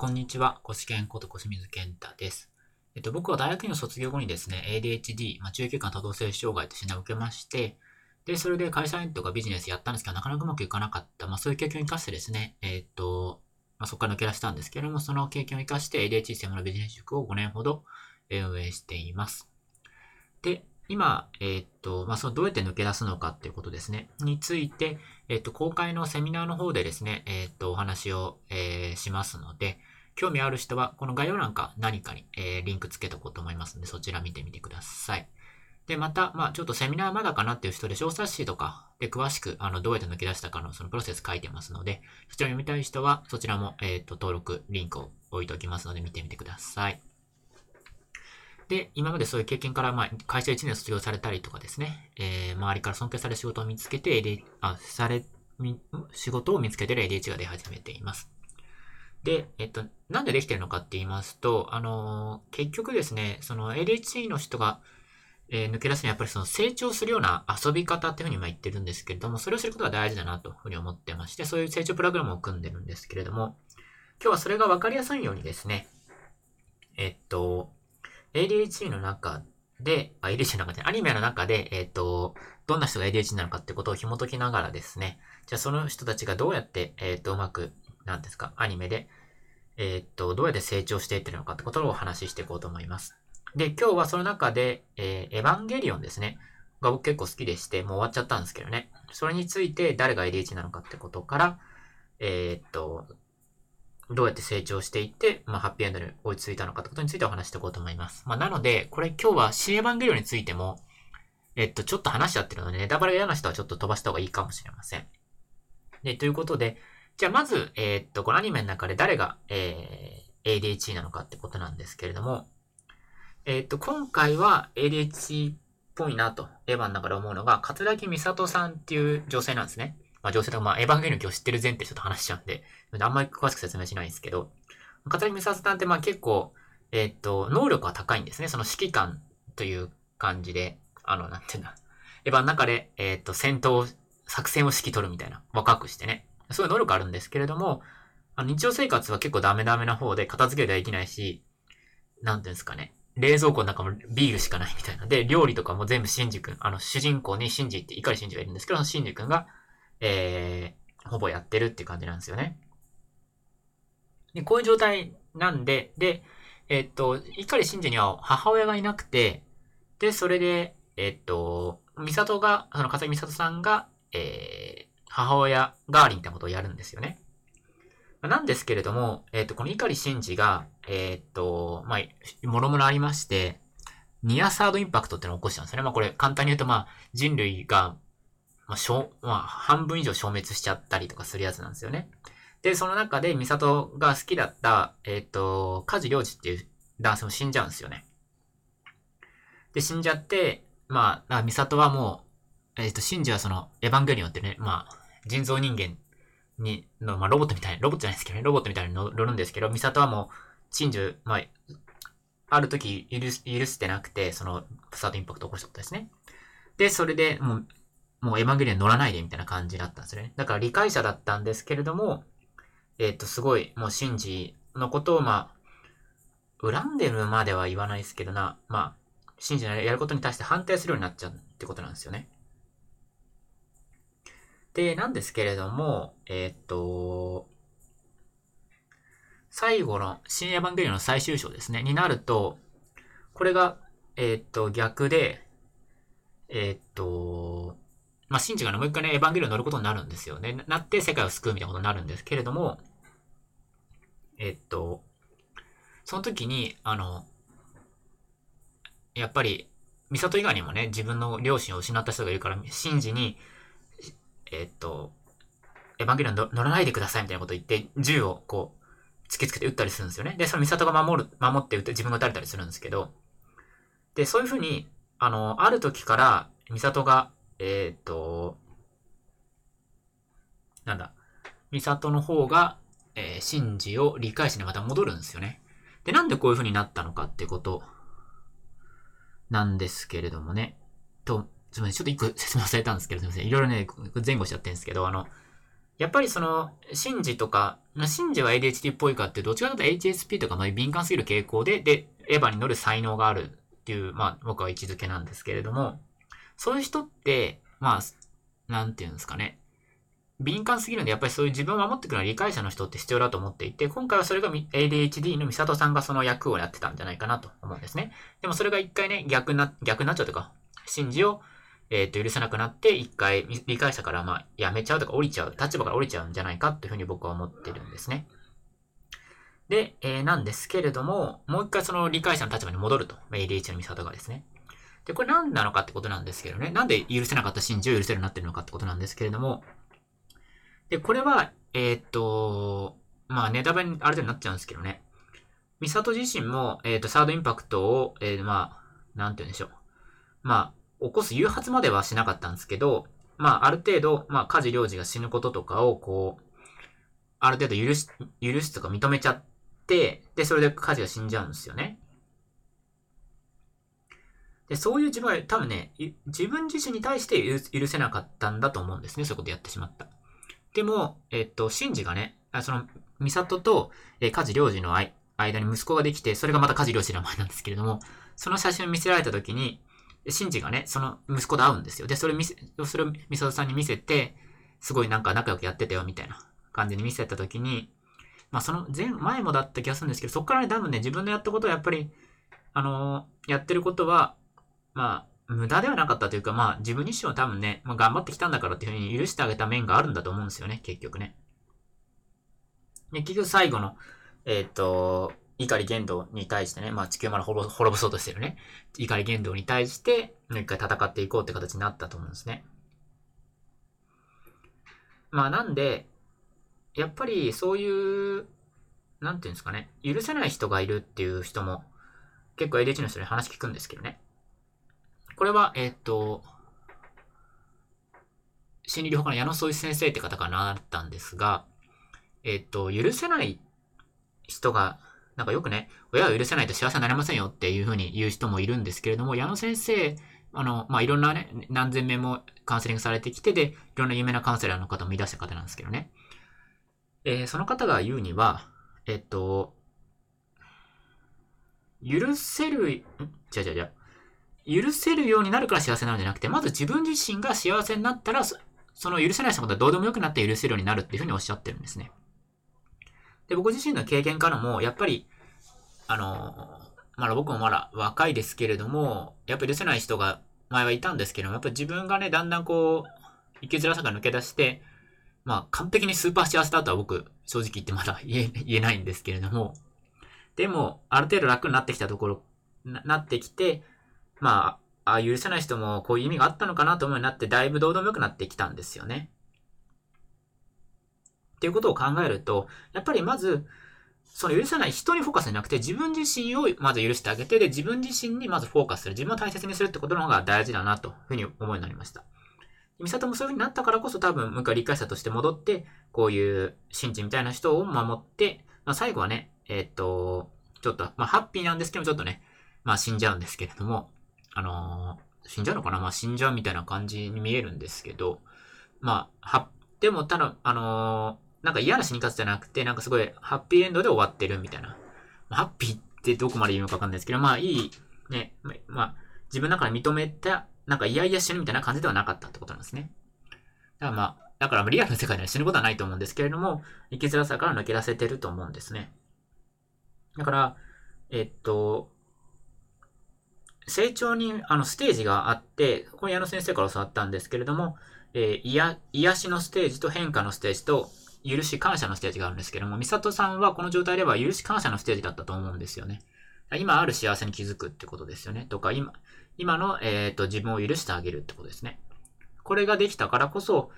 こんにちは。コシケンこと小清水健太です。えっと、僕は大学院を卒業後にですね、ADHD、まあ、中級間多動性障害と診断を受けまして、で、それで会社員とかビジネスやったんですけど、なかなかうまくいかなかった。まあ、そういう経験を生かしてですね、えっと、まあ、そこから抜け出したんですけれども、その経験を生かして ADHD 専門のビジネス塾を5年ほど運営しています。で、今、えー、っと、まあ、そのどうやって抜け出すのかっていうことですね。について、えー、っと、公開のセミナーの方でですね、えー、っと、お話を、えしますので、興味ある人は、この概要欄か何かに、えリンクつけとこうと思いますので、そちら見てみてください。で、また、まあ、ちょっとセミナーまだかなっていう人で、小冊子とかで詳しく、あの、どうやって抜け出したかのそのプロセス書いてますので、そちらを読みたい人は、そちらも、えっと、登録、リンクを置いておきますので、見てみてください。で、今までそういう経験から、まあ、会社1年卒業されたりとかですね、えー、周りから尊敬される仕事を見つけて、AD、あ、され、仕事を見つけてる ADH が出始めています。で、えっと、なんでできてるのかって言いますと、あのー、結局ですね、その ADHD の人が、えー、抜け出すにはやっぱりその成長するような遊び方っていうふうに今言ってるんですけれども、それをすることが大事だなというふうに思ってまして、そういう成長プログラムを組んでるんですけれども、今日はそれがわかりやすいようにですね、えっと、ADHD の中で、あ、ADHD の中で、アニメの中で、えっ、ー、と、どんな人が ADHD なのかってことを紐解きながらですね、じゃあその人たちがどうやって、えっ、ー、と、うまく、なんですか、アニメで、えっ、ー、と、どうやって成長していってるのかってことをお話ししていこうと思います。で、今日はその中で、えー、エヴァンゲリオンですね。が僕結構好きでして、もう終わっちゃったんですけどね。それについて誰が ADHD なのかってことから、えっと、どうやって成長していって、まあ、ハッピーエンドに追いついたのかってことについてお話していこうと思います。まあ、なので、これ今日はシエヴァンゲリオについても、えっと、ちょっと話しちゃってるので、ネタバレ嫌な人はちょっと飛ばした方がいいかもしれません。で、ということで、じゃあまず、えー、っと、このアニメの中で誰が、えー、ADHD なのかってことなんですけれども、えー、っと、今回は ADHD っぽいなと、エヴァンの中で思うのが、桂木美里さんっていう女性なんですね。まあ、女性とか、まあ、エヴァンゲリオン今日知ってる前提ちょっと話しちゃうんで、あんまり詳しく説明しないんですけど、片木美里さんってまあ結構、えー、っと、能力が高いんですね。その指揮官という感じで、あの、なんていうんだ。エヴァの中で、えー、っと、戦闘、作戦を指揮取るみたいな、若くしてね。そういう能力あるんですけれども、あの日常生活は結構ダメダメな方で片付けができないし、なんていうんですかね。冷蔵庫の中もビールしかないみたいな。で、料理とかも全部シンジ君、あの、主人公にシンジって怒りシンジがいるんですけど、シンジ君がえー、ほぼやってるっていう感じなんですよね。で、こういう状態なんで、で、えっと、碇信者には母親がいなくて、で、それで、えっと、美里が、その笠木美里さんが、えー、母親代わりみたいなことをやるんですよね。なんですけれども、えっと、この碇信二が、えっと、まあ、もろもろありまして、ニアサードインパクトってのを起こしたんですよね。まあ、これ、簡単に言うと、まあ、人類がまあ、しょまあ、半分以上消滅しちゃったりとかするやつなんですよね。で、その中で、ミサトが好きだった、えっ、ー、と、カジリョウジっていう男性も死んじゃうんですよね。で、死んじゃって、まあ、ミサトはもう、えっ、ー、と、シンジはその、エヴァンゲリオンってね、まあ、人造人間に、の、まあ、ロボットみたいな、ロボットじゃないですけどね、ロボットみたいに乗るんですけど、ミサトはもう、シンジ、まあ、ある時許許してなくて、その、サードインパクトを起こしたことですね。で、それで、もう、もうエヴァンゲリオン乗らないでみたいな感じだったんですよね。だから理解者だったんですけれども、えっ、ー、と、すごい、もうシンジのことを、まあ、恨んでるまでは言わないですけどな、まあ、シンジのやることに対して反対するようになっちゃうってことなんですよね。で、なんですけれども、えっ、と、最後の新エヴァンゲリオンの最終章ですね、になると、これが、えっ、と、逆で、えっ、と、まあ、シンジがね、もう一回ね、エヴァンゲリオン乗ることになるんですよね。なって世界を救うみたいなことになるんですけれども、えっと、その時に、あの、やっぱり、ミサト以外にもね、自分の両親を失った人がいるから、シンジに、えっと、エヴァンゲリオン乗らないでくださいみたいなこと言って、銃をこう、突きつけて撃ったりするんですよね。で、そのミサトが守る、守って撃って自分が撃たれたりするんですけど、で、そういうふうに、あの、ある時から、ミサトが、えっ、ー、と、なんだ、ミサトの方が、えー、シンジを理解しにまた戻るんですよね。で、なんでこういう風になったのかってことなんですけれどもね。と、すみません、ちょっと一個説明されたんですけど、すみません。いろいろね、前後しちゃってるんですけど、あの、やっぱりその、シンジとか、シンジは ADHD っぽいかってどっちかというと HSP とかまあ敏感すぎる傾向で、で、エヴァに乗る才能があるっていう、まあ僕は位置づけなんですけれども、そういう人って、まあ、なんていうんですかね。敏感すぎるんで、やっぱりそういう自分を守ってくれる理解者の人って必要だと思っていて、今回はそれが ADHD のミサトさんがその役をやってたんじゃないかなと思うんですね。でもそれが一回ね、逆な、逆になっちゃうとか、信じを、えっ、ー、と、許せなくなって、一回理解者からまあ、やめちゃうとか降りちゃう、立場から降りちゃうんじゃないかというふうに僕は思ってるんですね。で、えー、なんですけれども、もう一回その理解者の立場に戻ると。ADHD のミサトがですね。で、これ何なのかってことなんですけどね。なんで許せなかった信じを許せるようになってるのかってことなんですけれども、で、これは、えー、っと、まあ、ネタバレにある程度になっちゃうんですけどね。ミサト自身も、えー、っと、サードインパクトを、えー、まあ、なんて言うんでしょう。まあ、起こす誘発まではしなかったんですけど、まあ、ある程度、まあ、家事領事が死ぬこととかを、こう、ある程度許し、許すとか認めちゃって、で、それで家事が死んじゃうんですよね。で、そういう自分は多分ね、自分自身に対して許せなかったんだと思うんですね。そういうことやってしまった。でも、えっと、シンジがね、その、ミサトと、えー、カジ領事の間に息子ができて、それがまたカジ領事の名前なんですけれども、その写真を見せられた時に、シンジがね、その息子と会うんですよ。で、それ見せ、それをミサトさんに見せて、すごいなんか仲良くやってたよ、みたいな感じに見せた時に、まあその前、前もだった気がするんですけど、そっからね、多分ね、自分のやったことはやっぱり、あのー、やってることは、まあ、無駄ではなかったというか、まあ自分自身は多分ね、まあ、頑張ってきたんだからっていうふうに許してあげた面があるんだと思うんですよね、結局ね。で、結局最後の、えっ、と、怒り言動に対してね、まあ地球まで滅ぼそうとしてるね、怒り言動に対して、もう一回戦っていこうって形になったと思うんですね。まあなんで、やっぱりそういう、なんていうんですかね、許せない人がいるっていう人も、結構 ADH の人に話聞くんですけどね。これは、えっ、と、心理療法家の矢野総一先生って方から習ったんですが、えっ、と、許せない人が、なんかよくね、親を許せないと幸せになれませんよっていうふうに言う人もいるんですけれども、矢野先生、あの、まあ、いろんなね、何千名もカウンセリングされてきて、で、いろんな有名なカウンセラーの方もいらした方なんですけどね。えー、その方が言うには、えっと、許せる、ん？じゃじゃじゃ、許せるようになるから幸せなのじゃなくて、まず自分自身が幸せになったら、その許せない人のことはどうでもよくなって許せるようになるっていうふうにおっしゃってるんですね。で、僕自身の経験からも、やっぱり、あの、まだ僕もまだ若いですけれども、やっぱ許せない人が前はいたんですけども、やっぱ自分がね、だんだんこう、生きづらさが抜け出して、まあ、完璧にスーパー幸せだとは僕、正直言ってまだ言え言えないんですけれども、でも、ある程度楽になってきたところ、ななってきて、まあ、あ許せない人もこういう意味があったのかなと思うようになって、だいぶどうでもよくなってきたんですよね。っていうことを考えると、やっぱりまず、その許せない人にフォーカスじゃなくて、自分自身をまず許してあげて、で、自分自身にまずフォーカスする。自分を大切にするってことの方が大事だな、というふうに思うようになりました。ミサトもそういうふうになったからこそ多分、もう一回理解者として戻って、こういう神事みたいな人を守って、まあ、最後はね、えー、っと、ちょっと、まあ、ハッピーなんですけど、ちょっとね、まあ、死んじゃうんですけれども、あのー、死んじゃうのかな？まあ死んじゃうみたいな感じに見えるんですけど、まあ、は、でもただ、あのー、なんか嫌な死に方じゃなくて、なんかすごいハッピーエンドで終わってるみたいな。ハッピーってどこまで言うのかわかんないですけど、まあいい、ね、まあ、自分の中で認めた、なんか嫌々死ぬみたいな感じではなかったってことなんですね。だからまあ、だからリアルな世界では死ぬことはないと思うんですけれども、生きづらさから抜け出せてると思うんですね。だから、えっと、成長に、あの、ステージがあって、これ矢野先生から教わったんですけれども、えー、癒、癒しのステージと変化のステージと、許し感謝のステージがあるんですけども、美里さんはこの状態では許し感謝のステージだったと思うんですよね。今ある幸せに気づくってことですよね。とか、今、今の、えっ、ー、と、自分を許してあげるってことですね。これができたからこそ、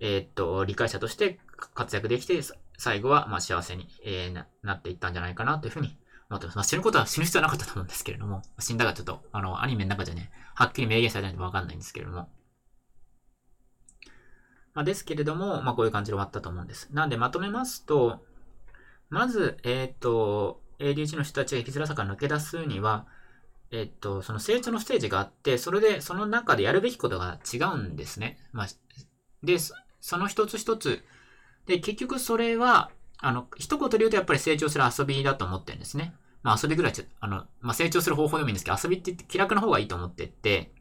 えっ、ー、と、理解者として活躍できて、最後は、まあ、幸せに、えー、ななっていったんじゃないかなというふうに思ってます。まあ、死ぬことは死ぬ必要はなかったと思うんですけれども、死んだがちょっと、あの、アニメの中じゃね、はっきり明言されないとわかんないんですけれども。まあ、ですけれども、まあ、こういう感じで終わったと思うんです。なんで、まとめますと、まず、えっ、ー、と、ADH の人たちが生きづらさから抜け出すには、えっ、ー、と、その成長のステージがあって、それで、その中でやるべきことが違うんですね。まあ、で、その一つ一つ、で、結局それは、あの、一言で言うとやっぱり成長する遊びだと思ってるんですね。まあ遊びぐらいちょっと、あの、まあ成長する方法でもいいんですけど、遊びって気楽な方がいいと思ってって、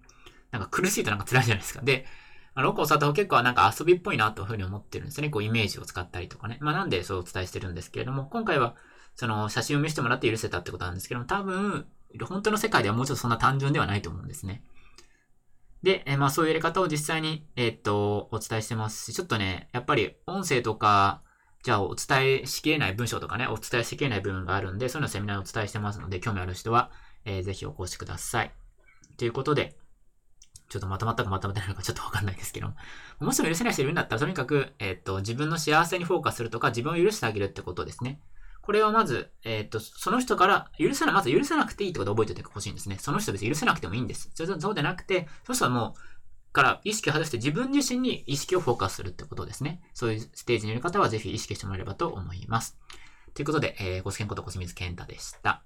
なんか苦しいとなんか辛いじゃないですか。で、あの、奥を教わった方結構なんか遊びっぽいなというふうに思ってるんですね。こうイメージを使ったりとかね。まあなんでそうお伝えしてるんですけれども、今回はその写真を見せてもらって許せたってことなんですけども、多分、本当の世界ではもうちょっとそんな単純ではないと思うんですね。で、えまあそういうやり方を実際に、えー、っと、お伝えしてますし、ちょっとね、やっぱり音声とか、じゃあお伝えしきれない文章とかね、お伝えしきれない部分があるんで、そういうのセミナーをお伝えしてますので、興味ある人は、えー、ぜひお越しください。ということで、ちょっとまとまったかまとまってないのかちょっとわかんないですけど、もしも許せない人いるんだったら、とにかく、えー、っと、自分の幸せにフォーカスするとか、自分を許してあげるってことですね。これをまず、えっ、と、その人から、許さない、まず許さなくていいってことを覚えておいてほしいんですね。その人別に許せなくてもいいんです。そうそうでなくて、その人はもう、から意識を外して自分自身に意識をフォーカスするってことですね。そういうステージにいる方はぜひ意識してもらえればと思います。ということで、えー、ご視聴こと小清水健太でした。